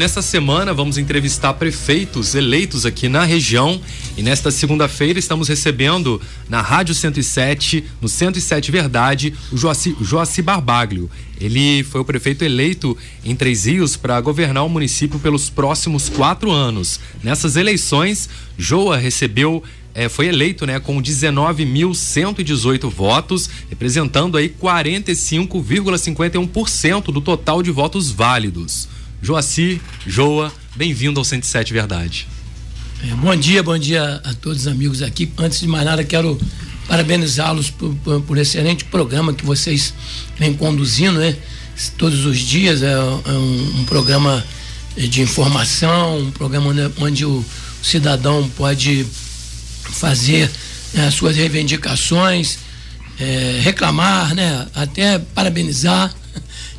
Nessa semana vamos entrevistar prefeitos eleitos aqui na região e nesta segunda-feira estamos recebendo na Rádio 107, no 107 Verdade, o Joaci, Joaci Barbaglio. Ele foi o prefeito eleito em Três Rios para governar o município pelos próximos quatro anos. Nessas eleições, Joa recebeu é, foi eleito né, com 19.118 votos, representando aí 45,51% do total de votos válidos. Joaci, Joa, bem-vindo ao 107 Verdade. É, bom dia, bom dia a todos os amigos aqui. Antes de mais nada, quero parabenizá-los por, por, por excelente programa que vocês vêm conduzindo, né? Todos os dias é, é um, um, programa de informação, um programa onde, onde o cidadão pode fazer né, suas reivindicações, é, reclamar, né? Até parabenizar.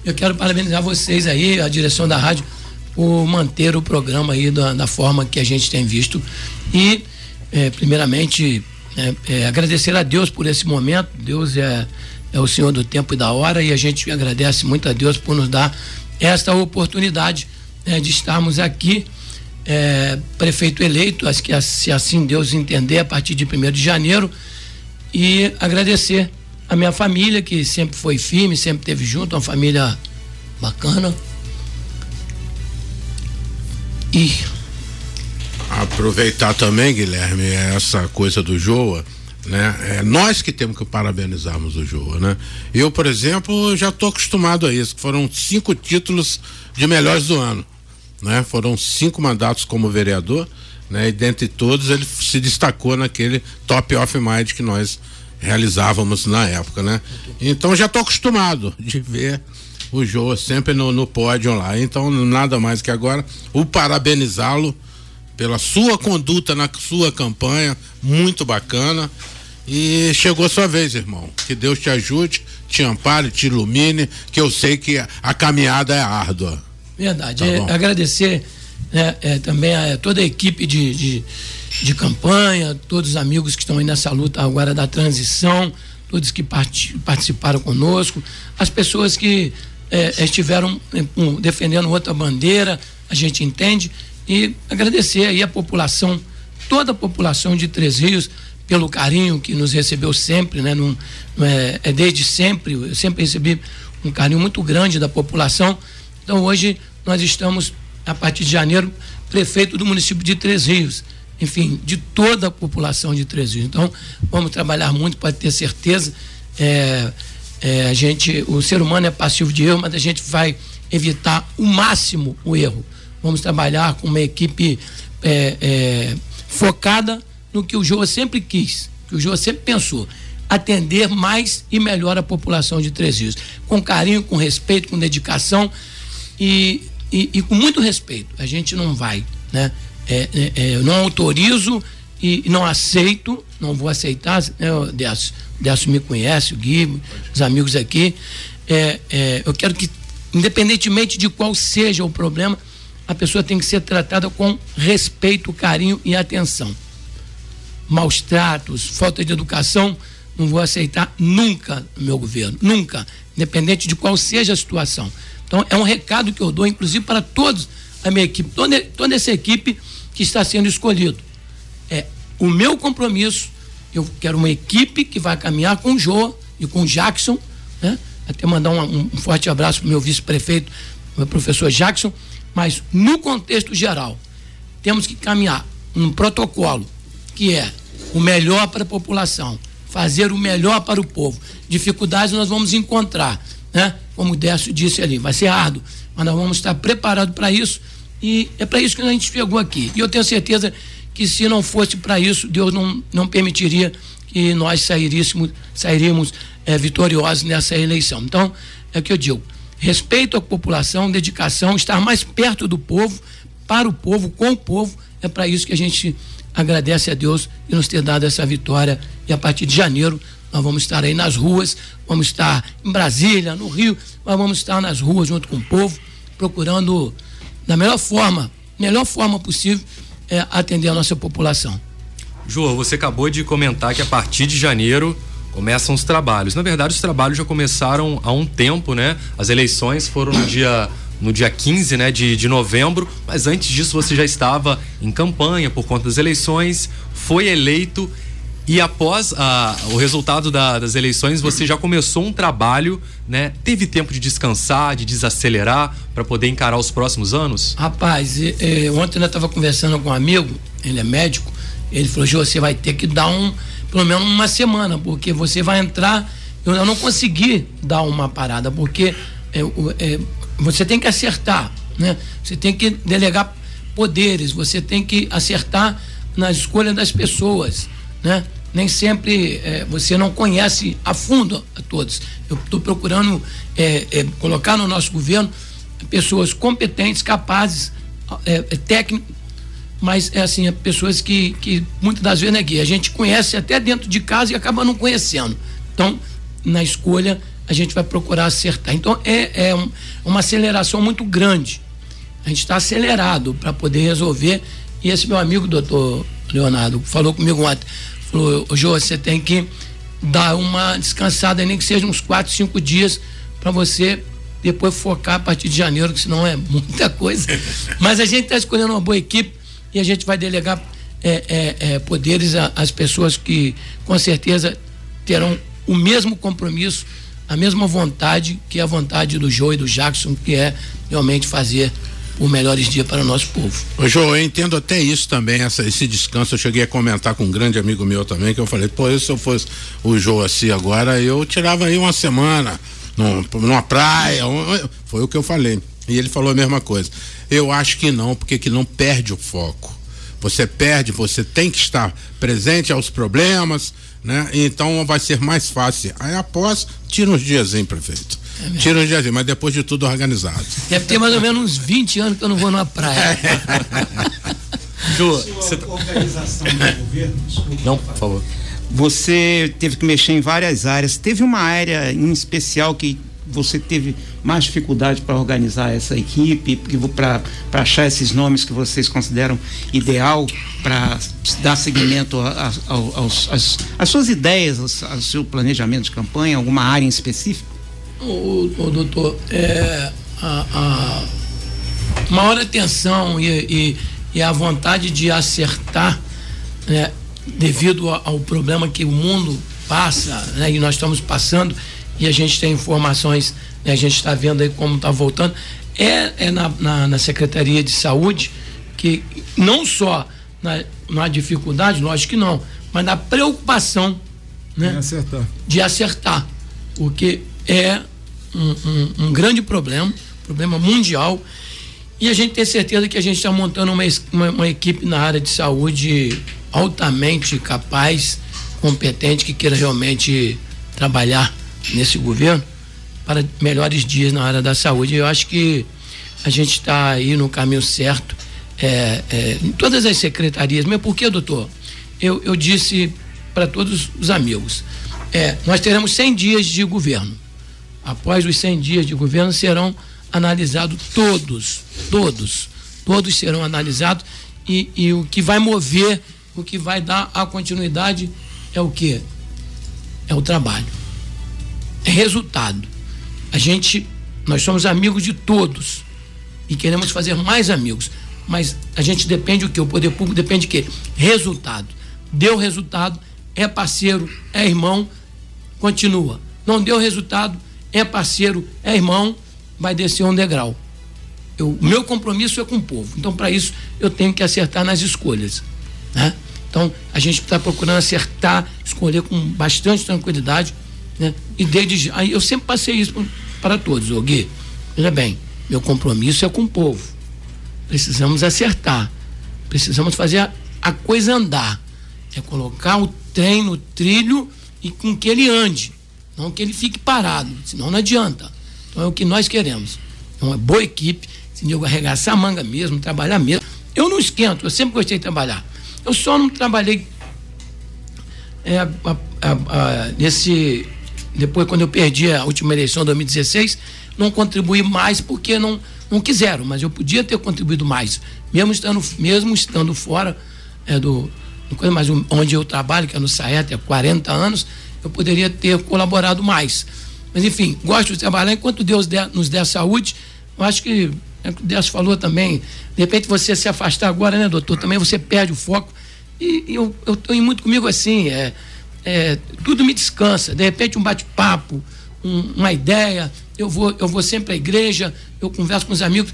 Eu quero parabenizar vocês aí, a direção da rádio, por manter o programa aí da, da forma que a gente tem visto. E, é, primeiramente, é, é, agradecer a Deus por esse momento. Deus é, é o Senhor do tempo e da hora e a gente agradece muito a Deus por nos dar esta oportunidade né, de estarmos aqui. É, prefeito eleito, acho que se assim Deus entender, a partir de 1 de janeiro, e agradecer a minha família, que sempre foi firme, sempre teve junto, uma família bacana. E. Aproveitar também, Guilherme, essa coisa do Joa, né? É nós que temos que parabenizarmos o Joa, né? Eu, por exemplo, já estou acostumado a isso, foram cinco títulos de melhores do ano, né? Foram cinco mandatos como vereador, né? E dentre todos ele se destacou naquele top of mind que nós realizávamos na época, né? Então já estou acostumado de ver o Jô sempre no, no pódio lá. Então, nada mais que agora o parabenizá-lo pela sua conduta na sua campanha, muito bacana. E chegou a sua vez, irmão. Que Deus te ajude, te ampare, te ilumine, que eu sei que a caminhada é árdua. Verdade. Tá é, agradecer né, é, também a toda a equipe de, de de campanha, todos os amigos que estão aí nessa luta agora da transição, todos que part participaram conosco, as pessoas que é, estiveram é, defendendo outra bandeira, a gente entende, e agradecer aí a população, toda a população de Três Rios, pelo carinho que nos recebeu sempre, né? Não é, é desde sempre, eu sempre recebi um carinho muito grande da população. Então hoje nós estamos, a partir de janeiro, prefeito do município de Três Rios enfim, de toda a população de Três Rios. Então, vamos trabalhar muito, pode ter certeza. É, é, a gente, o ser humano é passivo de erro, mas a gente vai evitar o máximo o erro. Vamos trabalhar com uma equipe é, é focada no que o Joa sempre quis, que o Joa sempre pensou, atender mais e melhor a população de Três Rios, com carinho, com respeito, com dedicação e, e, e com muito respeito. A gente não vai, né? É, é, é, eu não autorizo e não aceito, não vou aceitar, né, o Décio, Décio me conhece, o Gui, os amigos aqui. É, é, eu quero que, independentemente de qual seja o problema, a pessoa tem que ser tratada com respeito, carinho e atenção. Maus tratos, falta de educação, não vou aceitar nunca no meu governo, nunca, independente de qual seja a situação. Então, é um recado que eu dou, inclusive, para todos a minha equipe, toda, toda essa equipe que está sendo escolhido. É o meu compromisso. Eu quero uma equipe que vai caminhar com o Jô e com o Jackson, né? Até mandar um, um forte abraço para o meu vice-prefeito, o professor Jackson. Mas no contexto geral, temos que caminhar um protocolo que é o melhor para a população, fazer o melhor para o povo. Dificuldades nós vamos encontrar, né? Como o Décio disse ali, vai ser árduo, mas nós vamos estar preparados para isso e é para isso que a gente chegou aqui. E eu tenho certeza que se não fosse para isso, Deus não, não permitiria que nós sairíssemos, sairíamos é, vitoriosos nessa eleição. Então, é o que eu digo: respeito à população, dedicação, estar mais perto do povo, para o povo, com o povo. É para isso que a gente agradece a Deus e nos ter dado essa vitória. E a partir de janeiro, nós vamos estar aí nas ruas, vamos estar em Brasília, no Rio, mas vamos estar nas ruas junto com o povo, procurando da melhor forma, melhor forma possível, é, atender a nossa população. João, você acabou de comentar que a partir de janeiro começam os trabalhos. Na verdade, os trabalhos já começaram há um tempo, né? As eleições foram no dia no dia 15 né, de, de novembro, mas antes disso você já estava em campanha por conta das eleições, foi eleito e após a, o resultado da, das eleições, você já começou um trabalho, né? Teve tempo de descansar, de desacelerar para poder encarar os próximos anos? Rapaz, ontem eu estava conversando com um amigo, ele é médico, ele falou: você vai ter que dar um, pelo menos uma semana, porque você vai entrar. Eu, eu não consegui dar uma parada, porque é, é, você tem que acertar, né? Você tem que delegar poderes, você tem que acertar na escolha das pessoas, né? Nem sempre é, você não conhece a fundo a todos. Eu estou procurando é, é, colocar no nosso governo pessoas competentes, capazes, é, é, mas é assim, pessoas que, que muitas das vezes né, A gente conhece até dentro de casa e acaba não conhecendo. Então, na escolha, a gente vai procurar acertar. Então, é, é um, uma aceleração muito grande. A gente está acelerado para poder resolver. E esse meu amigo, doutor Leonardo, falou comigo ontem Falou, Jô, você tem que dar uma descansada, nem que seja uns quatro, cinco dias, para você depois focar a partir de janeiro, que senão é muita coisa. Mas a gente está escolhendo uma boa equipe e a gente vai delegar é, é, é, poderes às pessoas que com certeza terão o mesmo compromisso, a mesma vontade que é a vontade do Jô e do Jackson, que é realmente fazer os melhores dias para o nosso povo. Ô, João, eu entendo até isso também, essa, esse descanso. Eu cheguei a comentar com um grande amigo meu também, que eu falei, pô, se eu fosse o João assim agora, eu tirava aí uma semana num, numa praia. Foi o que eu falei. E ele falou a mesma coisa. Eu acho que não, porque que não perde o foco. Você perde, você tem que estar presente aos problemas, né? Então vai ser mais fácil. Aí após, tira uns dias, hein, prefeito. É Tira um dia, mas depois de tudo organizado. Deve ter mais ou menos uns 20 anos que eu não vou numa praia. Ju, você... Tá- organização do governo, desculpa, Não, por favor. Você teve que mexer em várias áreas. Teve uma área em especial que você teve mais dificuldade para organizar essa equipe, para achar esses nomes que vocês consideram ideal para dar seguimento às suas ideias, ao seu planejamento de campanha, alguma área em específico? O, o doutor, é, a, a maior atenção e, e, e, a vontade de acertar, né, devido ao problema que o mundo passa, né, e nós estamos passando, e a gente tem informações, né, a gente está vendo aí como está voltando, é, é na, na, na, Secretaria de Saúde que não só na, na dificuldade, lógico que não, mas na preocupação né, acertar. de acertar. Porque é um, um, grande problema, problema mundial. E a gente tem certeza que a gente está montando uma, uma, uma, equipe na área de saúde altamente capaz, competente, que queira realmente trabalhar nesse governo para melhores dias na área da saúde. Eu acho que a gente está aí no caminho certo é, é, em todas as secretarias. Mas por que, doutor? Eu, eu disse para todos os amigos: é, nós teremos 100 dias de governo após os 100 dias de governo, serão analisados todos, todos, todos serão analisados e, e o que vai mover, o que vai dar a continuidade é o que? É o trabalho, é resultado. A gente, nós somos amigos de todos e queremos fazer mais amigos, mas a gente depende o que? O poder público depende de quê? Resultado. Deu resultado, é parceiro, é irmão, continua. Não deu resultado, é parceiro, é irmão, vai descer um degrau. O meu compromisso é com o povo. Então, para isso, eu tenho que acertar nas escolhas. Né? Então, a gente está procurando acertar, escolher com bastante tranquilidade. Né? E desde aí eu sempre passei isso para todos, ô Gui. Veja bem, meu compromisso é com o povo. Precisamos acertar. Precisamos fazer a, a coisa andar. É colocar o trem no trilho e com que ele ande. Não que ele fique parado, senão não adianta. Então é o que nós queremos. Uma boa equipe, se nego arregaçar a manga mesmo, trabalhar mesmo. Eu não esquento, eu sempre gostei de trabalhar. Eu só não trabalhei é, a, a, a, nesse. Depois, quando eu perdi a última eleição, 2016, não contribuí mais porque não, não quiseram, mas eu podia ter contribuído mais, mesmo estando, mesmo estando fora é, do, do mas onde eu trabalho, que é no Saeta, há 40 anos, eu poderia ter colaborado mais. Mas enfim, gosto de trabalhar enquanto Deus der, nos der saúde, eu acho que é o que Décio falou também, de repente você se afastar agora, né, doutor? Também você perde o foco. E, e eu, eu tenho muito comigo assim, é, é, tudo me descansa. De repente um bate-papo, um, uma ideia, eu vou, eu vou sempre à igreja, eu converso com os amigos,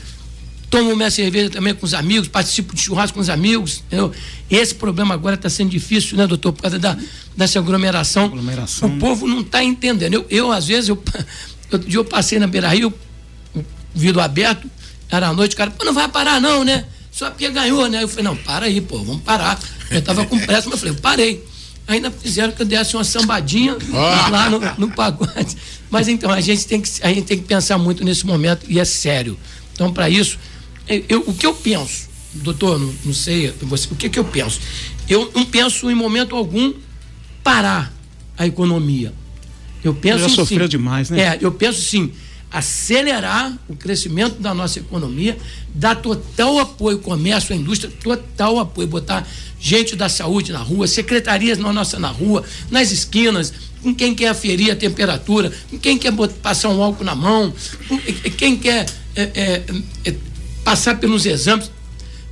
tomo minha cerveja também com os amigos, participo de churrasco com os amigos. Entendeu? Esse problema agora está sendo difícil, né, doutor, por causa da, dessa aglomeração. aglomeração. O povo não está entendendo. Eu, eu, às vezes, eu, outro dia eu passei na Beira Rio, vidro aberto, era à noite, o cara, não vai parar, não, né? Só porque ganhou, né? Eu falei, não, para aí, pô, vamos parar. Eu estava com pressa, mas eu falei, eu parei. Ainda fizeram que eu desse uma sambadinha oh. lá no, no pacote. Mas então, a gente, tem que, a gente tem que pensar muito nesse momento e é sério. Então, para isso, eu, o que eu penso, doutor, não, não sei, você, o que, que eu penso? Eu não penso em momento algum parar a economia. Eu penso já sofreu sim, demais, né? É, eu penso sim, acelerar o crescimento da nossa economia, dar total apoio ao comércio, à indústria, total apoio, botar gente da saúde na rua, secretarias na nossa na rua, nas esquinas, com quem quer aferir a temperatura, com quem quer botar, passar um álcool na mão, com, quem quer é, é, é, passar pelos exames.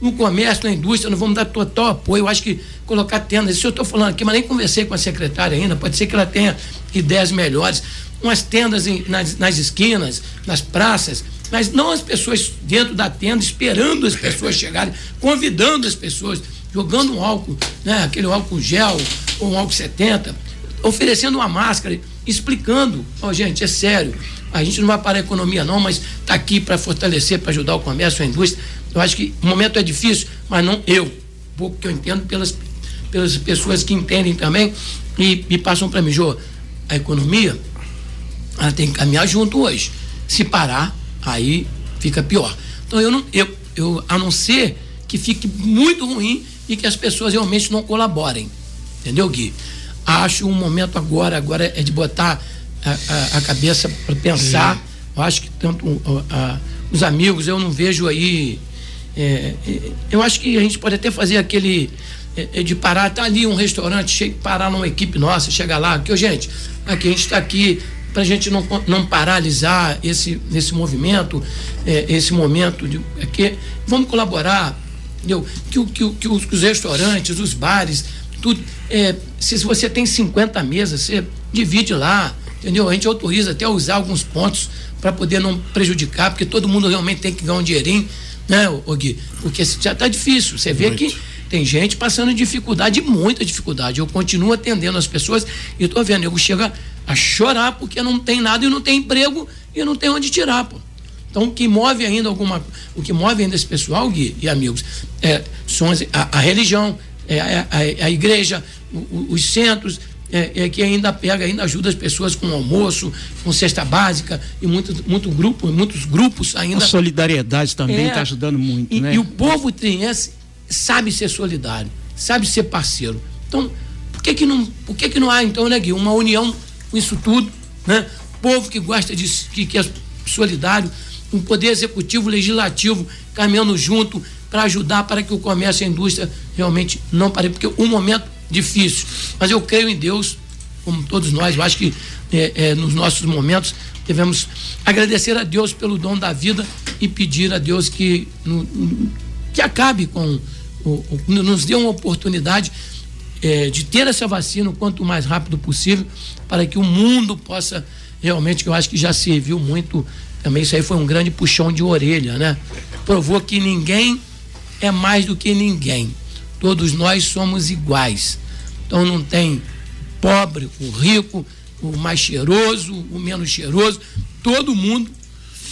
No comércio, na indústria, nós vamos dar total apoio. Eu acho que colocar tendas, isso eu estou falando aqui, mas nem conversei com a secretária ainda, pode ser que ela tenha ideias melhores. Umas tendas em, nas, nas esquinas, nas praças, mas não as pessoas dentro da tenda, esperando as pessoas chegarem, convidando as pessoas, jogando um álcool, né, aquele álcool gel ou um álcool 70, oferecendo uma máscara, explicando, ó, oh, gente, é sério, a gente não vai parar a economia não, mas está aqui para fortalecer, para ajudar o comércio, a indústria. Eu acho que o momento é difícil, mas não eu, pouco que eu entendo pelas, pelas pessoas que entendem também e, e passam para mim, Jô, a economia ela tem que caminhar junto hoje. Se parar, aí fica pior. Então eu não, eu, eu a não ser que fique muito ruim e que as pessoas realmente não colaborem. Entendeu, Gui? Acho um momento agora, agora é de botar a, a, a cabeça para pensar. Eu acho que tanto a, os amigos, eu não vejo aí. É, é, eu acho que a gente pode até fazer aquele é, é de parar, tá ali um restaurante, chega, parar numa equipe nossa, chega lá, que, gente, aqui a gente está aqui para a gente não, não paralisar esse, esse movimento, é, esse momento de que vamos colaborar, entendeu? Que, que, que, os, que os restaurantes, os bares, tudo, é, se você tem 50 mesas, você divide lá, entendeu? A gente autoriza até usar alguns pontos para poder não prejudicar, porque todo mundo realmente tem que ganhar um dinheirinho, né, o Gui? Porque já está difícil. Você vê Muito. que tem gente passando dificuldade, muita dificuldade. Eu continuo atendendo as pessoas e estou vendo, eu chega a chorar porque não tem nada e não tem emprego e não tem onde tirar, pô. Então, o que move ainda alguma, o que move ainda esse pessoal, Gui e amigos, é, são a, a religião, é a, a, a igreja, o, os centros, é, é, que ainda pega, ainda ajuda as pessoas com almoço, com cesta básica e muito, muito grupo, muitos grupos ainda. A solidariedade também está é, ajudando muito, e, né? E o povo triense sabe ser solidário, sabe ser parceiro. Então, por que que não, por que que não há então, né, Gui, uma união com isso tudo, né? Povo que gosta de que, que é solidário, um poder executivo, legislativo caminhando junto para ajudar para que o comércio e a indústria realmente não pare, porque o momento difícil. Mas eu creio em Deus, como todos nós, eu acho que é, é, nos nossos momentos devemos agradecer a Deus pelo dom da vida e pedir a Deus que, que acabe com, nos dê uma oportunidade é, de ter essa vacina o quanto mais rápido possível para que o mundo possa realmente, que eu acho que já serviu muito, também isso aí foi um grande puxão de orelha, né? Provou que ninguém é mais do que ninguém. Todos nós somos iguais. Então não tem pobre, o rico, o mais cheiroso, o menos cheiroso. Todo mundo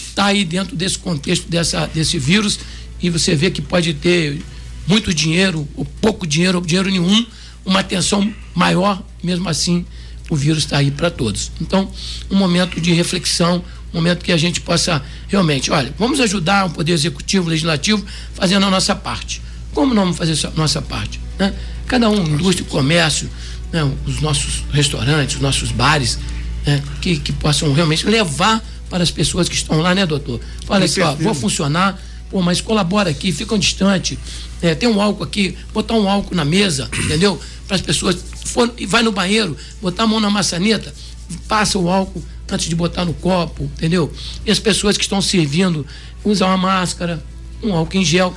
está aí dentro desse contexto dessa, desse vírus e você vê que pode ter muito dinheiro, ou pouco dinheiro, ou dinheiro nenhum, uma atenção maior, mesmo assim o vírus está aí para todos. Então, um momento de reflexão, um momento que a gente possa realmente, olha, vamos ajudar o Poder Executivo, Legislativo, fazendo a nossa parte. Como não vamos fazer a nossa parte? Né? Cada um, indústria, comércio, né? os nossos restaurantes, os nossos bares, né? que, que possam realmente levar para as pessoas que estão lá, né, doutor? Fala aqui, ó, vou funcionar, pô, mas colabora aqui, ficam distante, é, tem um álcool aqui, botar um álcool na mesa, entendeu? Para as pessoas, for, vai no banheiro, botar a mão na maçaneta, passa o álcool antes de botar no copo, entendeu? E as pessoas que estão servindo usar uma máscara, um álcool em gel.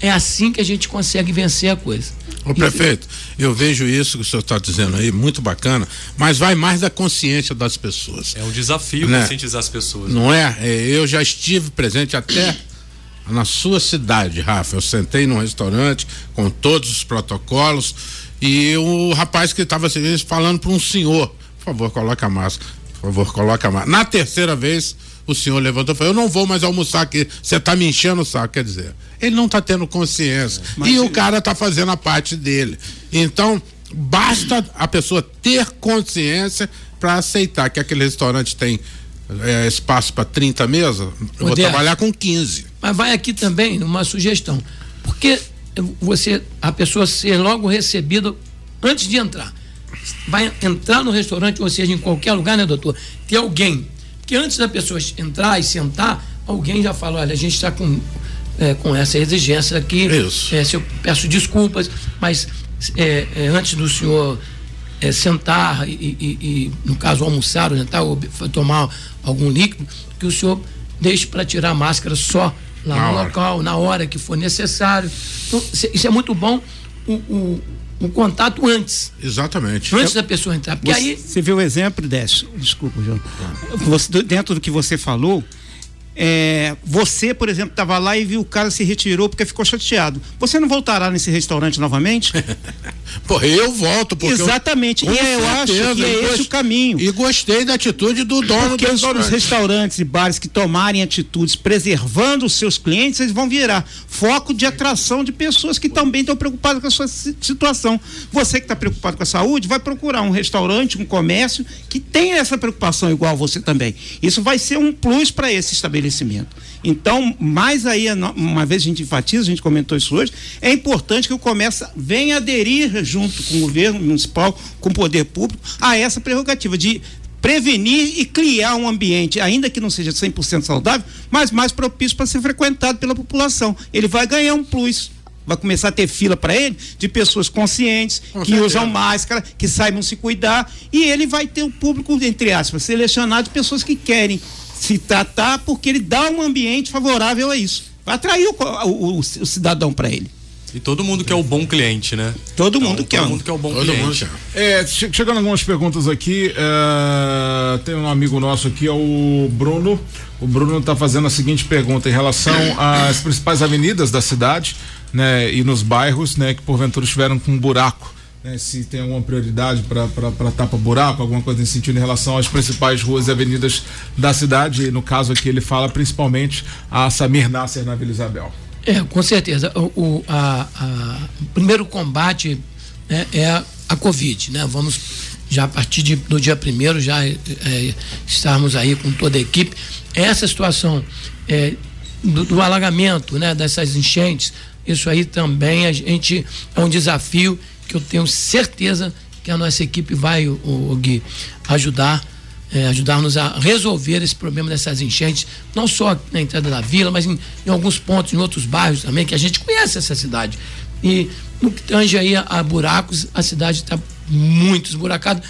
É assim que a gente consegue vencer a coisa. Ô prefeito, eu vejo isso que o senhor está dizendo aí, muito bacana, mas vai mais da consciência das pessoas. É um desafio né? conscientizar as pessoas. Não é? é? Eu já estive presente até na sua cidade, Rafa. Eu sentei num restaurante com todos os protocolos e o rapaz que estava falando para um senhor, por favor, coloque a máscara, por favor, coloque a máscara. Na terceira vez, o senhor levantou e falou: Eu não vou mais almoçar aqui, você está me enchendo o saco. Quer dizer, ele não está tendo consciência. É, e o cara está fazendo a parte dele. Então, basta a pessoa ter consciência para aceitar que aquele restaurante tem é, espaço para 30 mesas, eu vou trabalhar com 15. Mas vai aqui também uma sugestão. Porque você, a pessoa ser logo recebida antes de entrar. Vai entrar no restaurante, ou seja, em qualquer lugar, né, doutor? Tem alguém que antes da pessoa entrar e sentar, alguém já fala, olha, a gente está com, é, com essa exigência aqui. Isso. É, eu peço desculpas, mas é, é, antes do senhor é, sentar e, e, e, no caso, almoçar ou jantar ou tomar algum líquido, que o senhor deixe para tirar a máscara só lá na no hora. local, na hora que for necessário. Então, isso é muito bom. O, o, um contato antes. Exatamente. Antes da pessoa entrar. Porque você, aí. Você viu o exemplo, Décio? Desculpa, João. Você, dentro do que você falou, é, você, por exemplo, estava lá e viu o cara se retirou porque ficou chateado. Você não voltará nesse restaurante novamente? Pô, eu volto porque exatamente. Eu, e eu acho que é esse o caminho. E gostei da atitude do dono porque do restaurante. os restaurantes e bares que tomarem atitudes preservando os seus clientes, eles vão virar foco de atração de pessoas que também estão preocupadas com a sua situação. Você que está preocupado com a saúde, vai procurar um restaurante, um comércio que tenha essa preocupação igual você também. Isso vai ser um plus para esse estabelecimento. Então, mais aí, uma vez a gente enfatiza, a gente comentou isso hoje, é importante que o comércio venha aderir junto com o governo municipal, com o poder público, a essa prerrogativa de prevenir e criar um ambiente, ainda que não seja 100% saudável, mas mais propício para ser frequentado pela população. Ele vai ganhar um plus vai começar a ter fila para ele de pessoas conscientes, Com que certeza. usam máscara, que saibam se cuidar, e ele vai ter o um público, entre aspas, selecionado de pessoas que querem se tratar porque ele dá um ambiente favorável a isso. Vai atrair o, o, o, o cidadão para ele. E todo mundo quer o bom cliente, né? Todo mundo então, quer. Todo mundo quer o bom todo cliente. Mundo é, chegando algumas perguntas aqui, é, tem um amigo nosso aqui, é o Bruno. O Bruno está fazendo a seguinte pergunta em relação às principais avenidas da cidade, né? E nos bairros, né? Que porventura estiveram com um buraco né, se tem alguma prioridade para tapa-buraco, alguma coisa nesse sentido em relação às principais ruas e avenidas da cidade. E no caso aqui ele fala principalmente a Samir Nasser na Vila Isabel. É, com certeza. O, o, a, a, primeiro combate né, é a Covid, né? Vamos já a partir de, do dia primeiro já é, é, estarmos aí com toda a equipe. Essa situação é, do, do, alagamento, né? Dessas enchentes, isso aí também a gente é um desafio que eu tenho certeza que a nossa equipe vai, o, o Gui, ajudar, é, ajudar-nos a resolver esse problema dessas enchentes, não só na entrada da vila, mas em, em, alguns pontos, em outros bairros também, que a gente conhece essa cidade. E no que tange aí a, a buracos, a cidade está muito esburacada,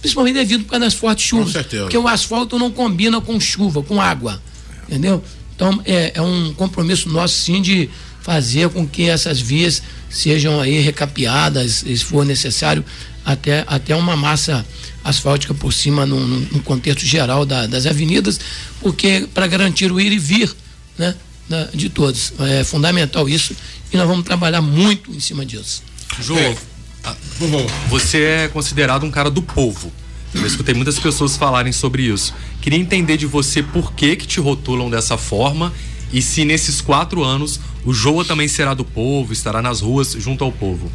principalmente devido às fortes chuvas. Com certeza. Porque o asfalto não combina com chuva, com água. Entendeu? Então é, é um compromisso nosso sim de fazer com que essas vias sejam aí recapeadas, se for necessário, até, até uma massa asfáltica por cima no, no contexto geral da, das avenidas, porque para garantir o ir e vir né, da, de todos. É fundamental isso e nós vamos trabalhar muito em cima disso. João, é. você é considerado um cara do povo. Eu escutei muitas pessoas falarem sobre isso. Queria entender de você por que que te rotulam dessa forma e se nesses quatro anos o Joa também será do povo, estará nas ruas junto ao povo.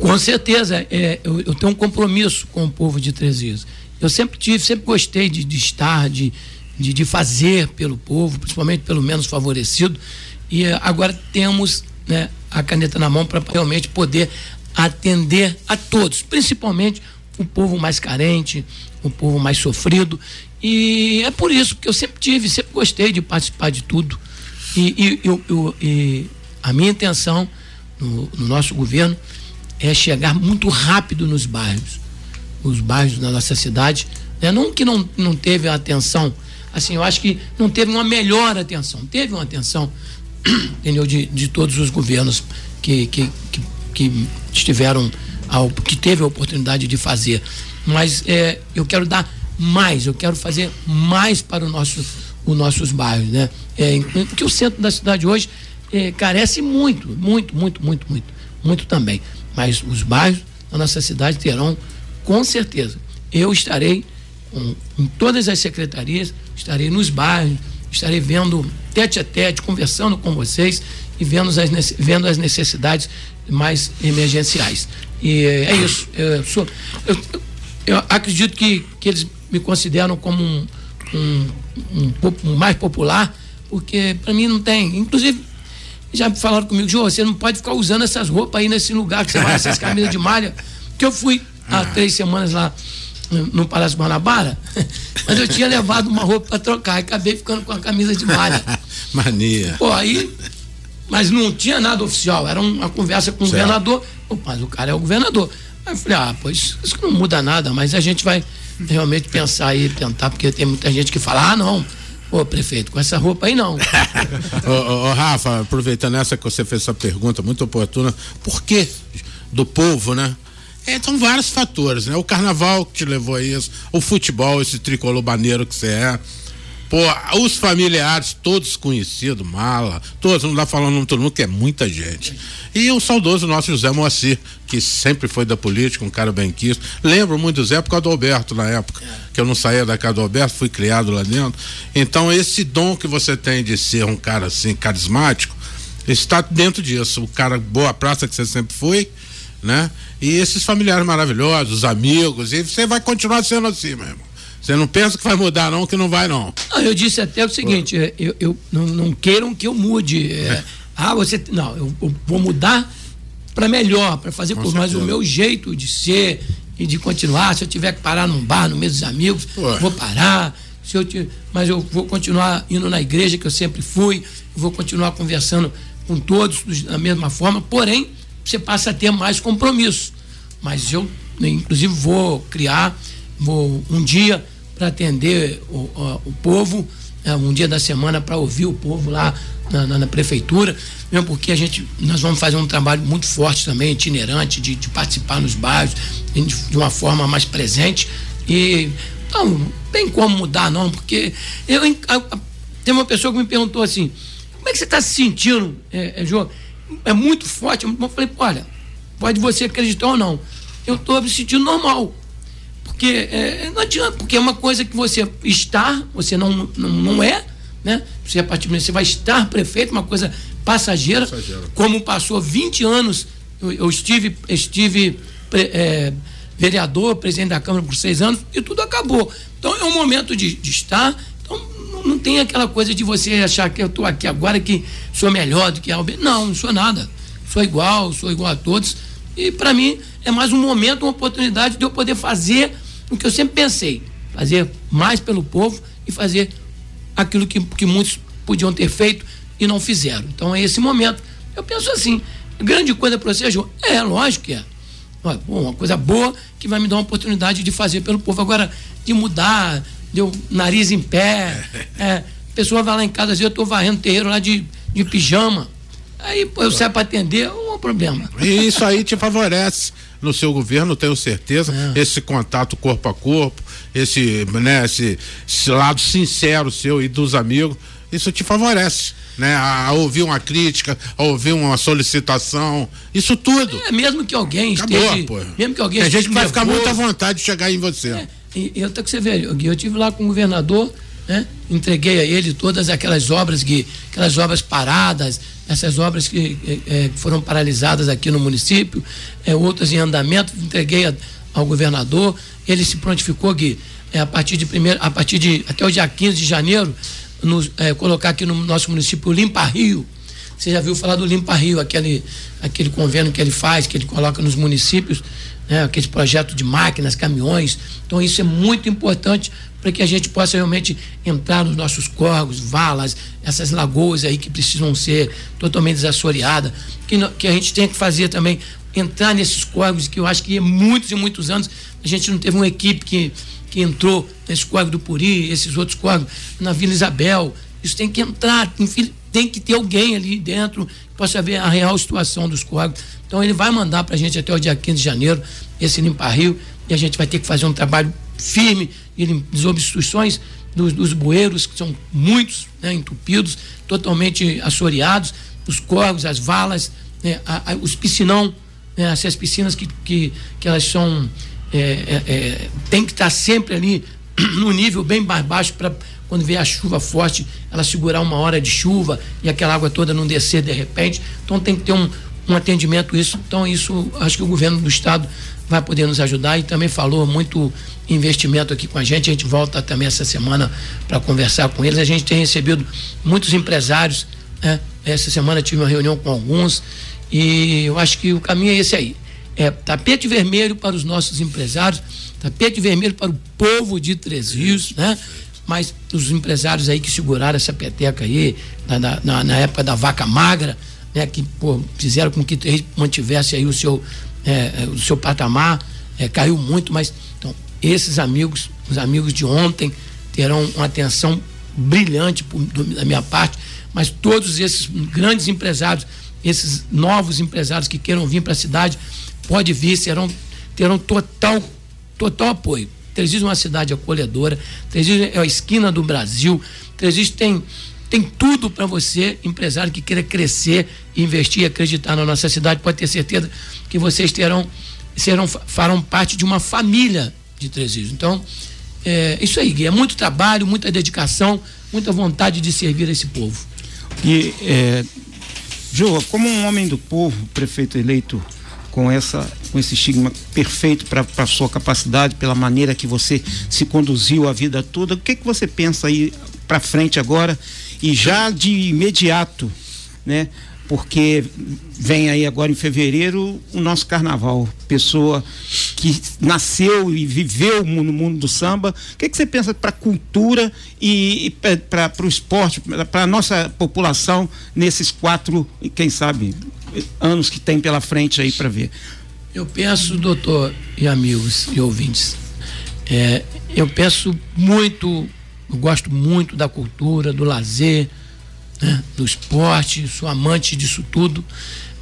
Com certeza, é, eu, eu, tenho um compromisso com o povo de Três Rios. Eu sempre tive, sempre gostei de, de estar, de, de, de, fazer pelo povo, principalmente pelo menos favorecido. E agora temos né, a caneta na mão para realmente poder atender a todos, principalmente o povo mais carente, o povo mais sofrido. E é por isso que eu sempre tive, sempre gostei de participar de tudo. E, e, eu, e a minha intenção no, no, nosso governo é chegar muito rápido nos bairros, os bairros da nossa cidade. Né? Não que não, não teve atenção assim, eu acho que não teve uma melhor atenção. Teve uma atenção, entendeu, de, de todos os governos que, que, que, que estiveram, ao, que teve a oportunidade de fazer. Mas é, eu quero dar mais, eu quero fazer mais para o nosso, os nossos bairros, né? É, porque o centro da cidade hoje é, carece muito, muito, muito, muito, muito, muito também. Mas os bairros da nossa cidade terão, com certeza. Eu estarei com, em todas as secretarias, estarei nos bairros, estarei vendo tete a tete, conversando com vocês e vendo as, vendo as necessidades mais emergenciais. E é isso. Eu, sou, eu, eu acredito que, que eles me consideram como um, um, um, um mais popular, porque para mim não tem. Inclusive, já falaram comigo, João, você não pode ficar usando essas roupas aí nesse lugar que você vai, essas camisas de malha. Que eu fui há ah. três semanas lá no Palácio Guanabara, mas eu tinha levado uma roupa para trocar e acabei ficando com a camisa de malha. Mania. Pô, aí. Mas não tinha nada oficial, era uma conversa com certo. o governador. Pô, mas o cara é o governador. Aí eu falei, ah, pois isso não muda nada, mas a gente vai realmente pensar aí, tentar, porque tem muita gente que fala, ah, não. Ô, prefeito, com essa roupa aí não. ô, ô, ô, Rafa, aproveitando essa que você fez essa pergunta muito oportuna, por que do povo, né? É, são vários fatores, né? O carnaval que te levou a isso, o futebol, esse tricolor baneiro que você é. Pô, os familiares, todos conhecidos, mala, todos, não dá falando nome todo mundo, que é muita gente. E o saudoso nosso José Moacir, que sempre foi da política, um cara bem quisto. Lembro muito do Zé por causa do Alberto na época, que eu não saía da casa do Alberto, fui criado lá dentro. Então, esse dom que você tem de ser um cara assim, carismático, está dentro disso. O cara, boa praça que você sempre foi, né? E esses familiares maravilhosos, os amigos, e você vai continuar sendo assim mesmo. Você não pensa que vai mudar, não, que não vai, não. não eu disse até o seguinte: eu, eu não, não, queiram que eu mude. É, é. Ah, você. Não, eu, eu vou mudar para melhor, para fazer por mais o meu jeito de ser e de continuar. Se eu tiver que parar num bar, no meio dos amigos, Pô. vou parar. Se eu, mas eu vou continuar indo na igreja que eu sempre fui, vou continuar conversando com todos da mesma forma, porém você passa a ter mais compromisso. Mas eu, inclusive, vou criar, vou um dia para atender o, o, o povo, é, um dia da semana para ouvir o povo lá na, na, na, prefeitura, mesmo porque a gente, nós vamos fazer um trabalho muito forte também, itinerante, de, de participar nos bairros, de, de, uma forma mais presente. E não tem como mudar, não, porque eu, a, a, tem uma pessoa que me perguntou assim: como é que você está se sentindo, é, é, Jô? é muito forte. Eu falei, olha, pode você acreditar ou não, eu estou me sentindo normal. Porque é, não adianta, porque é uma coisa que você está, você não, não, não é, né? Você, a partir você vai estar prefeito, uma coisa passageira, passageira. como passou 20 anos, eu, eu estive, estive é, vereador, presidente da Câmara por seis anos, e tudo acabou. Então é um momento de, de estar, não tem aquela coisa de você achar que eu estou aqui agora que sou melhor do que Albert. Não, não sou nada. Sou igual, sou igual a todos. E para mim é mais um momento, uma oportunidade de eu poder fazer o que eu sempre pensei: fazer mais pelo povo e fazer aquilo que, que muitos podiam ter feito e não fizeram. Então é esse momento. Eu penso assim: grande coisa para você, João? É, lógico que é. Uma coisa boa que vai me dar uma oportunidade de fazer pelo povo. Agora, de mudar, deu nariz em pé. É, a pessoa vai lá em casa, às vezes eu estou varrendo terreiro lá de, de pijama. Aí pô, eu saio para atender, é um problema. E isso aí te favorece no seu governo, tenho certeza, é. esse contato corpo a corpo, esse, né, esse, esse lado sincero seu e dos amigos, isso te favorece né? A, a, ouvir uma crítica, a ouvir uma solicitação, isso tudo. É, mesmo que alguém Acabou, esteja, pô. mesmo que alguém Tem gente que vai ficar muito à vontade de chegar em você. É, eu tô que você vê, eu tive lá com o governador, né? Entreguei a ele todas aquelas obras que, aquelas obras paradas, essas obras que é, foram paralisadas aqui no município, é, outras em andamento, entreguei a, ao governador, ele se prontificou que é, a partir de primeiro, a partir de até o dia 15 de janeiro, nos, colocar aqui no nosso município o Limpa Rio. Você já viu falar do Limpa Rio, aquele, aquele convênio que ele faz, que ele coloca nos municípios né, aquele projeto de máquinas, caminhões. Então, isso é muito importante para que a gente possa realmente entrar nos nossos córregos, valas, essas lagoas aí que precisam ser totalmente desassoreadas, que, que a gente tem que fazer também, entrar nesses córregos que eu acho que há muitos e muitos anos a gente não teve uma equipe que, que entrou nesse córrego do Puri, esses outros córregos, na Vila Isabel. Isso tem que entrar, tem que ter alguém ali dentro que possa ver a real situação dos córregos. Então ele vai mandar para a gente até o dia 15 de janeiro esse limpa rio e a gente vai ter que fazer um trabalho firme de desobstruções dos, dos bueiros, que são muitos né, entupidos, totalmente assoreados, os córregos, as valas, né, a, a, os piscinão, né, essas piscinas que, que, que elas são. É, é, é, tem que estar sempre ali no nível bem mais baixo para quando vier a chuva forte, ela segurar uma hora de chuva e aquela água toda não descer de repente. Então tem que ter um, um atendimento isso. Então isso acho que o governo do estado vai poder nos ajudar e também falou muito investimento aqui com a gente. A gente volta também essa semana para conversar com eles. A gente tem recebido muitos empresários. Né? Essa semana tive uma reunião com alguns e eu acho que o caminho é esse aí. É tapete vermelho para os nossos empresários, tapete vermelho para o povo de Três Rios, né? Mas os empresários aí que seguraram essa peteca aí, na, na, na época da vaca magra, né? Que pô, fizeram com que mantivesse aí o seu, é, o seu patamar, é, caiu muito, mas então, esses amigos, os amigos de ontem, terão uma atenção brilhante por, da minha parte, mas todos esses grandes empresários, esses novos empresários que queiram vir para a cidade, pode vir, serão, terão total, total apoio. Trezis é uma cidade acolhedora, Trezis é a esquina do Brasil, Trezis tem, tem tudo para você, empresário que queira crescer, investir, acreditar na nossa cidade, pode ter certeza que vocês terão, serão, farão parte de uma família de Trezis. Então, é isso aí, Gui, é muito trabalho, muita dedicação, muita vontade de servir esse povo. E, é, Joa, como um homem do povo, prefeito eleito com essa com esse estigma perfeito para a sua capacidade, pela maneira que você se conduziu a vida toda. O que que você pensa aí para frente agora e já de imediato, né? Porque vem aí agora em fevereiro o nosso carnaval. Pessoa que nasceu e viveu no mundo do samba. O que, que você pensa para a cultura e, e para o esporte, para a nossa população nesses quatro, quem sabe, anos que tem pela frente aí para ver? Eu penso, doutor e amigos e ouvintes, é, eu penso muito, eu gosto muito da cultura, do lazer, né, do esporte, sou amante disso tudo.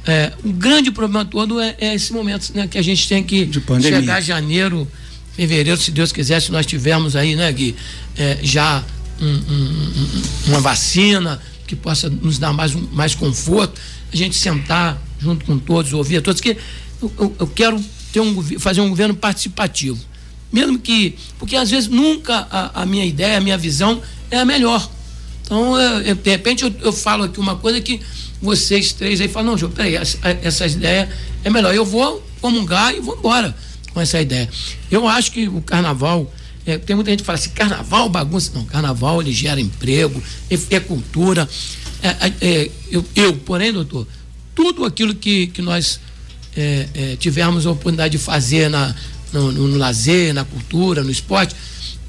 É, o grande problema todo é, é esse momento né, que a gente tem que chegar a janeiro, fevereiro, se Deus quiser, se nós tivermos aí, né, Gui, é, já um, um, uma vacina que possa nos dar mais, mais conforto a gente sentar junto com todos, ouvir a todos, que eu, eu, eu quero ter um, fazer um governo participativo. Mesmo que. Porque às vezes nunca a, a minha ideia, a minha visão é a melhor. Então, eu, de repente, eu, eu, falo aqui uma coisa que vocês três aí falam, não, João, peraí, essa, essa ideia é melhor. Eu vou comungar e vou embora com essa ideia. Eu acho que o carnaval. É, tem muita gente que fala assim, carnaval bagunça. Não, carnaval ele gera emprego, é, é cultura. É, é, eu, eu, porém, doutor, tudo aquilo que, que nós é, é, tivermos a oportunidade de fazer na, no, no, no lazer, na cultura, no esporte,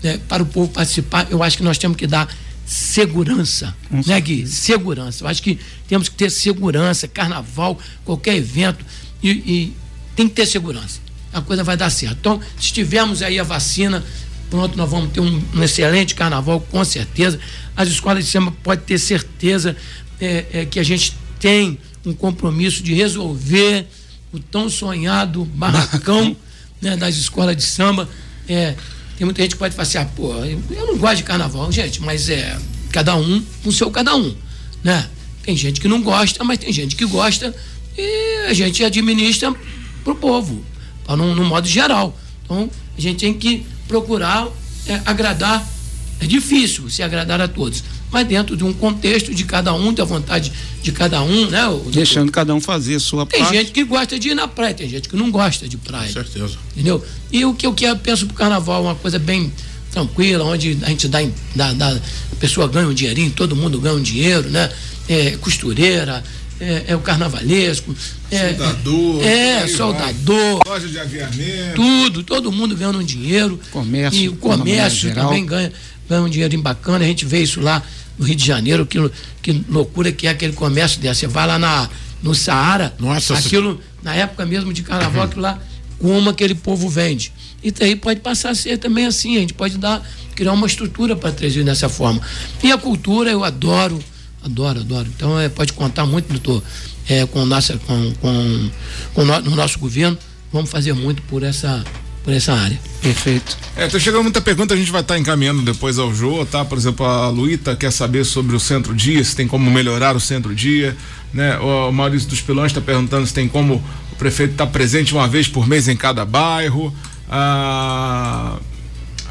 né, para o povo participar, eu acho que nós temos que dar segurança, né, Gui? Segurança. Eu acho que temos que ter segurança, carnaval, qualquer evento, e, e tem que ter segurança. A coisa vai dar certo. Então, se tivermos aí a vacina, pronto, nós vamos ter um, um excelente carnaval, com certeza. As escolas de samba pode ter certeza é, é, que a gente tem um compromisso de resolver o tão sonhado barracão né, das escolas de samba. É, tem muita gente que pode falar assim, ah, pô, eu não gosto de carnaval, gente, mas é cada um com o seu cada um, né? Tem gente que não gosta, mas tem gente que gosta e a gente administra pro povo, no modo geral. Então, a gente tem que procurar é, agradar. É difícil se agradar a todos, mas dentro de um contexto de cada um, da vontade de cada um, né? Deixando cada um fazer a sua tem parte. Tem gente que gosta de ir na praia, tem gente que não gosta de praia. Com certeza. Entendeu? E o que eu quero, penso pro carnaval, uma coisa bem tranquila, onde a gente dá, dá, dá a pessoa ganha um dinheirinho, todo mundo ganha um dinheiro, né? É, costureira, é, é o carnavalesco. É, soldador. É, soldador. Vai. Loja de aviamento. Tudo, todo mundo ganhando um dinheiro. Comércio. E o comércio também ganha, ganha um dinheirinho bacana. A gente vê isso lá no Rio de Janeiro, que, que loucura que é aquele comércio dessa. Você vai lá na, no Saara, Nossa, aquilo, na época mesmo de carnaval, aquilo lá como aquele povo vende. E daí pode passar a ser também assim, a gente pode dar, criar uma estrutura para trazer dessa forma. E a cultura eu adoro, adoro, adoro. Então é, pode contar muito, doutor, é, com, nossa, com, com, com no, no nosso governo. Vamos fazer muito por essa por essa área. Perfeito. É, tá chegando muita pergunta, a gente vai estar tá encaminhando depois ao Jô, tá? Por exemplo, a Luíta quer saber sobre o centro-dia, se tem como melhorar o centro-dia, né? O Maurício dos Pilões está perguntando se tem como o prefeito estar tá presente uma vez por mês em cada bairro. A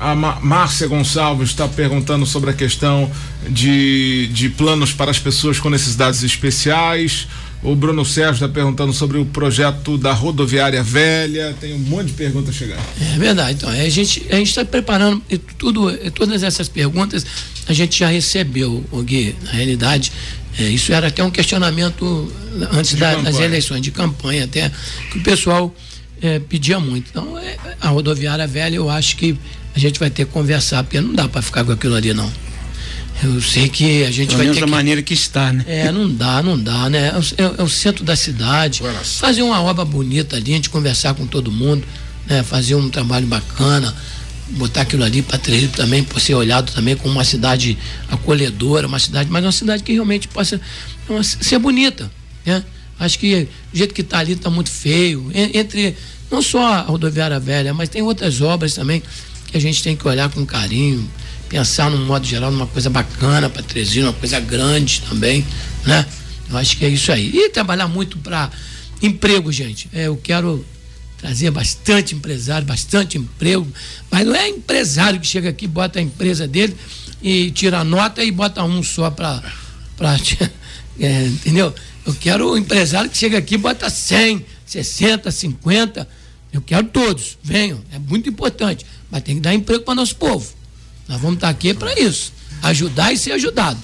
a Márcia Gonçalves está perguntando sobre a questão de, de planos para as pessoas com necessidades especiais. O Bruno Sérgio está perguntando sobre o projeto da rodoviária velha. Tem um monte de perguntas chegando. É verdade. Então, a gente a está preparando tudo, todas essas perguntas a gente já recebeu, Gui. Na realidade, é, isso era até um questionamento antes da, das eleições de campanha, até que o pessoal é, pedia muito. Então, é, a rodoviária velha, eu acho que a gente vai ter que conversar, porque não dá para ficar com aquilo ali, não. Eu sei que a gente Pelo vai ter da que... maneira que está, né? É, não dá, não dá, né? É, é, é o centro da cidade. Fazer uma obra bonita ali, a gente conversar com todo mundo, né? Fazer um trabalho bacana, botar aquilo ali para também, por ser olhado também como uma cidade acolhedora, uma cidade, mas uma cidade que realmente possa uma, ser bonita, né? Acho que o jeito que está ali está muito feio. Entre não só a rodoviária velha, mas tem outras obras também que a gente tem que olhar com carinho pensar, num modo geral, numa coisa bacana para Teresina, uma coisa grande também, né? Eu acho que é isso aí. E trabalhar muito para emprego, gente. É, eu quero trazer bastante empresário, bastante emprego, mas não é empresário que chega aqui, bota a empresa dele e tira a nota e bota um só para. É, entendeu? Eu quero o empresário que chega aqui e bota 100, 60, 50. Eu quero todos, venham, é muito importante, mas tem que dar emprego para nosso povo. Nós vamos estar aqui para isso, ajudar e ser ajudado.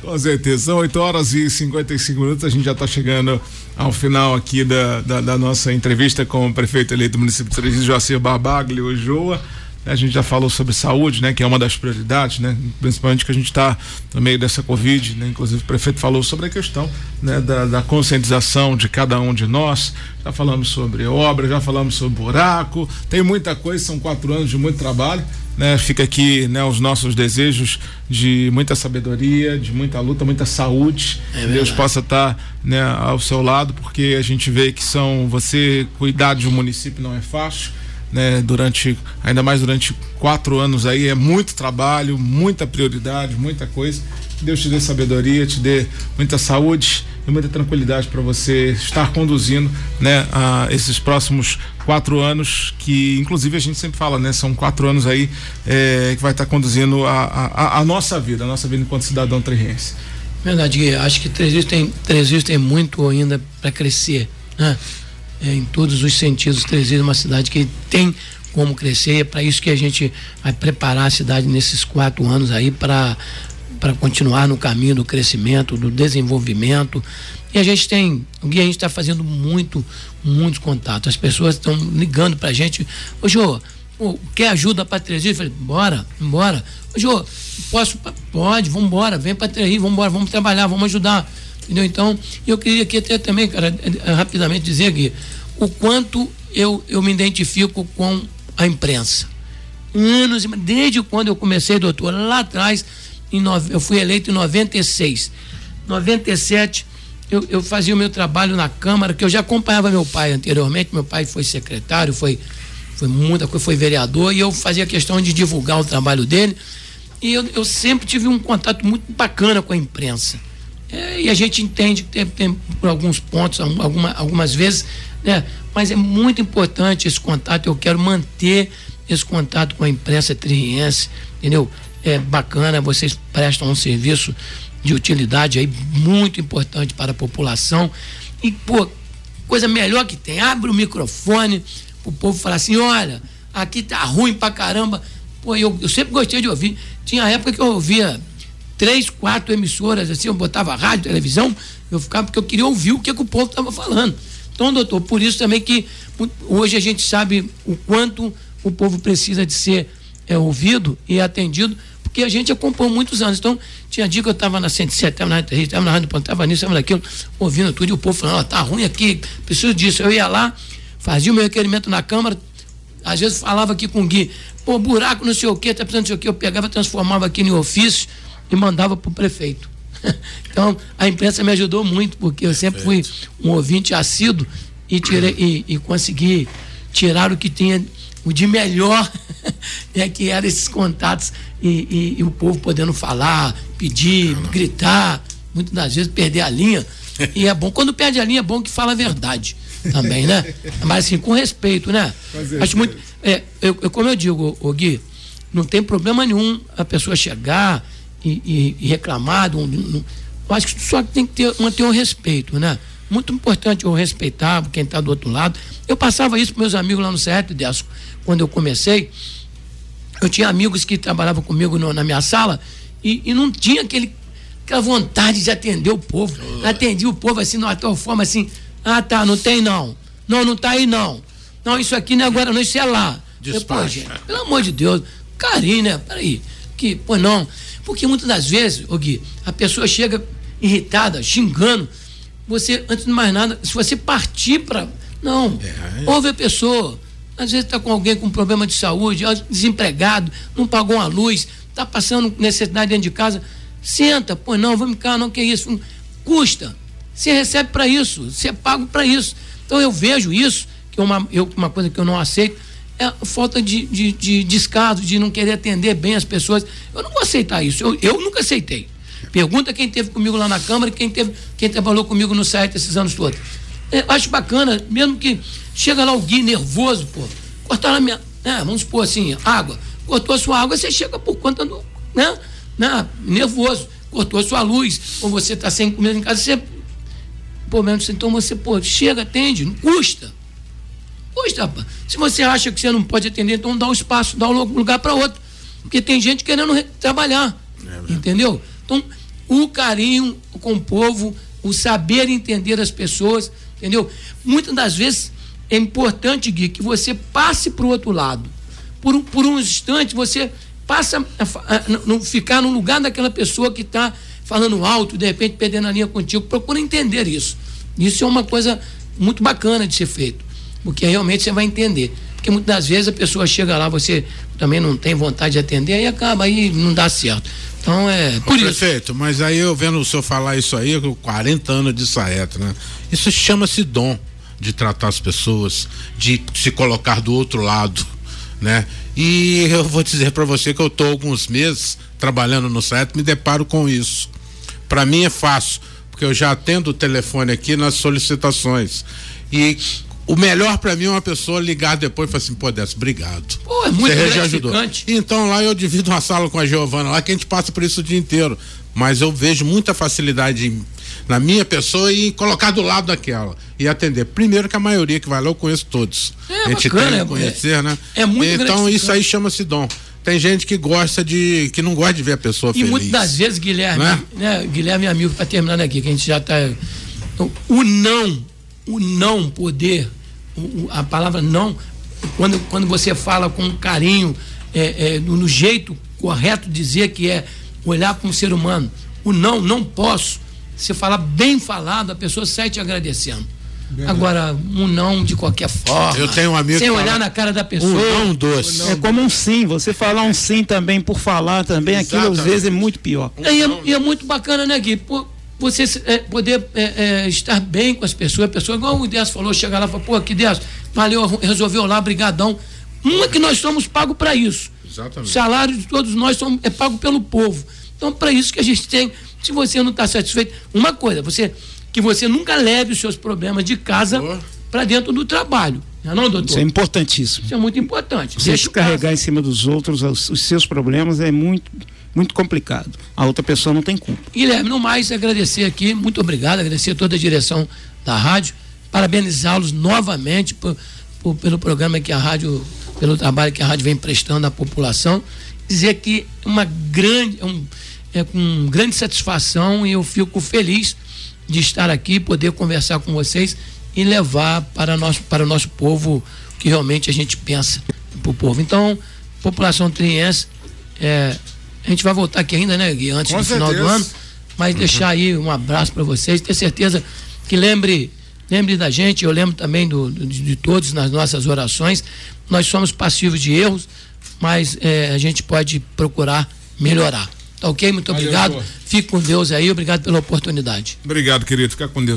Com certeza, são 8 horas e 55 minutos, a gente já está chegando ao final aqui da, da, da, nossa entrevista com o prefeito eleito do município de Teresina, Joacir Barbaglio Joa. A gente já falou sobre saúde, né, que é uma das prioridades, né, principalmente que a gente está no meio dessa Covid, né, inclusive o prefeito falou sobre a questão né, da, da conscientização de cada um de nós. Já falamos sobre obra, já falamos sobre buraco, tem muita coisa, são quatro anos de muito trabalho. Né, fica aqui né, os nossos desejos de muita sabedoria, de muita luta, muita saúde. É Deus possa estar tá, né, ao seu lado, porque a gente vê que são você cuidar de um município não é fácil. Né, durante ainda mais durante quatro anos aí é muito trabalho, muita prioridade, muita coisa. Deus te dê sabedoria, te dê muita saúde e muita tranquilidade para você estar conduzindo, né, a esses próximos quatro anos que, inclusive, a gente sempre fala, né, são quatro anos aí é, que vai estar conduzindo a, a, a, nossa vida, a nossa vida enquanto cidadão triense. Verdade, Gui. Acho que Três Rios tem, tem muito ainda para crescer, né? É, em todos os sentidos. Rios é uma cidade que tem como crescer. É para isso que a gente vai preparar a cidade nesses quatro anos aí para para continuar no caminho do crescimento, do desenvolvimento. E a gente tem, o Gui, a gente está fazendo muito, muitos contatos. As pessoas estão ligando para a gente. Ô, Jô, quer ajuda para Terezinha? Eu falei, bora, bora. Ô, Jô, posso? Pode, vamos embora, vem para Terezinha, vamos embora, vamos trabalhar, vamos ajudar. Entendeu? Então, eu queria aqui até também, cara, é, é, rapidamente dizer aqui, o quanto eu, eu me identifico com a imprensa. Anos, desde quando eu comecei, doutor, lá atrás, em eu fui eleito em 96. 97, eu, eu fazia o meu trabalho na Câmara, que eu já acompanhava meu pai anteriormente, meu pai foi secretário, foi, foi muita coisa, foi vereador, e eu fazia questão de divulgar o trabalho dele. E eu, eu sempre tive um contato muito bacana com a imprensa. É, e a gente entende que tem, tem por alguns pontos, alguma, algumas vezes, né? Mas é muito importante esse contato, eu quero manter esse contato com a imprensa triense, entendeu? é bacana, vocês prestam um serviço de utilidade aí muito importante para a população. E, pô, coisa melhor que tem, abre o microfone, o povo falar assim, olha, aqui tá ruim pra caramba. Pô, eu, eu sempre gostei de ouvir. Tinha época que eu ouvia três, quatro emissoras, assim, eu botava rádio, televisão, eu ficava porque eu queria ouvir o que, que o povo estava falando. Então, doutor, por isso também que hoje a gente sabe o quanto o povo precisa de ser é, ouvido e atendido, porque a gente acompanhou muitos anos. Então, tinha dia que eu estava na 107, estava na RT, estava na Rádio Ponto, estava nisso, estava naquilo, ouvindo tudo, e o povo falando, oh, tá ruim aqui, preciso disso. Eu ia lá, fazia o meu requerimento na Câmara, às vezes falava aqui com o Gui, pô, buraco não sei o quê, tá precisando não sei o quê, eu pegava, transformava aqui em ofício e mandava para o prefeito. então, a imprensa me ajudou muito, porque eu sempre fui um ouvinte assíduo e, tirei, e, e consegui tirar o que tinha o de melhor, né, que eram esses contatos e, e, e, o povo podendo falar, pedir, gritar, muitas das vezes perder a linha. E é bom, quando perde a linha, é bom que fala a verdade também, né? Mas assim, com respeito, né? Acho muito. É, eu, eu, como eu digo, o Gui, não tem problema nenhum a pessoa chegar e, e, reclamar. Um, um, eu acho que só tem que ter, manter o respeito, né? Muito importante eu respeitar quem está do outro lado. Eu passava isso para meus amigos lá no CET, Desco, quando eu comecei. Eu tinha amigos que trabalhavam comigo no, na minha sala e, e, não tinha aquele, aquela vontade de atender o povo. Oh. Atendia o povo assim, de tal forma assim, ah tá, não tem não. Não, não tá aí não. Não, isso aqui não é agora, não, isso é lá. Depois, gente, pelo amor de Deus, carinho, né? Peraí. Que, pô, não. Porque muitas das vezes, ô Gui, a pessoa chega irritada, xingando. Você, antes de mais nada, se você partir para. Não. É, é. Ouve a pessoa. Às vezes está com alguém com problema de saúde, desempregado, não pagou uma luz, está passando necessidade dentro de casa. Senta, pô, não, vamos cá, não, que isso. Custa. Você recebe para isso, você é pago para isso. Então eu vejo isso, que é uma, eu, uma coisa que eu não aceito, é falta de, de, de descaso, de não querer atender bem as pessoas. Eu não vou aceitar isso, eu, eu nunca aceitei. Pergunta quem teve comigo lá na Câmara quem, teve, quem trabalhou comigo no site esses anos todos. Eu acho bacana, mesmo que chega lá o Gui nervoso, pô, cortar a minha. Né, vamos supor assim, água. Cortou a sua água, você chega por conta do. Né, né, nervoso. Cortou a sua luz, ou você está sem comida em casa, você. Pô, menos, então você, pô, chega, atende, não custa. Rapaz. Se você acha que você não pode atender, então dá o um espaço, dá um lugar para outro. Porque tem gente querendo trabalhar. É entendeu? Então, o carinho com o povo, o saber entender as pessoas, entendeu? Muitas das vezes é importante, Gui, que você passe para o outro lado. Por, por um instante, você passa a, a, a, ficar no lugar daquela pessoa que está falando alto, de repente perdendo a linha contigo. Procura entender isso. Isso é uma coisa muito bacana de ser feito, porque realmente você vai entender. Porque muitas das vezes a pessoa chega lá, você também não tem vontade de atender, e acaba, aí não dá certo. Então é por Ô, isso. Prefeito, mas aí eu vendo o senhor falar isso aí, com 40 anos de saeta, né? Isso chama-se dom de tratar as pessoas, de se colocar do outro lado, né? E eu vou dizer para você que eu tô alguns meses trabalhando no site, me deparo com isso. Para mim é fácil, porque eu já atendo o telefone aqui nas solicitações. E o melhor para mim é uma pessoa ligar depois e falar assim, pô, Décio, obrigado. Pô, é muito Você já ajudou. Então lá eu divido uma sala com a Giovana lá que a gente passa por isso o dia inteiro. Mas eu vejo muita facilidade na minha pessoa e colocar do lado daquela e atender. Primeiro que a maioria que vai lá eu conheço todos. É, a gente bacana, tem que é, conhecer, é, né? É muito Então isso aí chama-se dom. Tem gente que gosta de. que não gosta de ver a pessoa e feliz. E muitas das vezes, Guilherme, né? né? Guilherme amigo, para terminar aqui, que a gente já está. O não, o não poder a palavra não, quando, quando você fala com carinho, é, é, no, no, jeito correto de dizer que é olhar para um ser humano, o não, não posso, você falar bem falado, a pessoa sai te agradecendo. Verdade. Agora, um não de qualquer forma. Eu tenho um amigo. Sem olhar fala, na cara da pessoa. Um não doce. É como um sim. Você falar um sim também por falar também, Exatamente. aquilo às vezes é muito pior. Um e, é, e, é, muito bacana, né, Gui? Por, você é, poder é, é, estar bem com as pessoas, a pessoa, igual o Décio falou, chegar lá e falar, pô, que Décio, valeu, resolveu lá, brigadão. Uma é que nós somos pagos para isso. Exatamente. O salário de todos nós somos, é pago pelo povo. Então, para isso que a gente tem, se você não está satisfeito, uma coisa, você que você nunca leve os seus problemas de casa para dentro do trabalho. Não, é não, doutor? Isso é importantíssimo. Isso é muito importante. Você Deixa carregar em cima dos outros os, os seus problemas é muito muito complicado. A outra pessoa não tem culpa. Guilherme, no mais, agradecer aqui, muito obrigado, agradecer a toda a direção da rádio, parabenizá-los novamente por, por, pelo programa que a rádio, pelo trabalho que a rádio vem prestando à população, dizer que uma grande, um, é com grande satisfação e eu fico feliz de estar aqui, poder conversar com vocês e levar para, nosso, para o nosso povo que realmente a gente pensa para o povo. Então, população triense, é, a gente vai voltar aqui ainda, né, Gui, antes Com do certeza. final do ano. Mas uhum. deixar aí um abraço para vocês, ter certeza que lembre lembre da gente, eu lembro também do, do, de todos nas nossas orações. Nós somos passivos de erros, mas é, a gente pode procurar melhorar. Tá ok? Muito obrigado. Fique com Deus aí. Obrigado pela oportunidade. Obrigado, querido. Fica com Deus.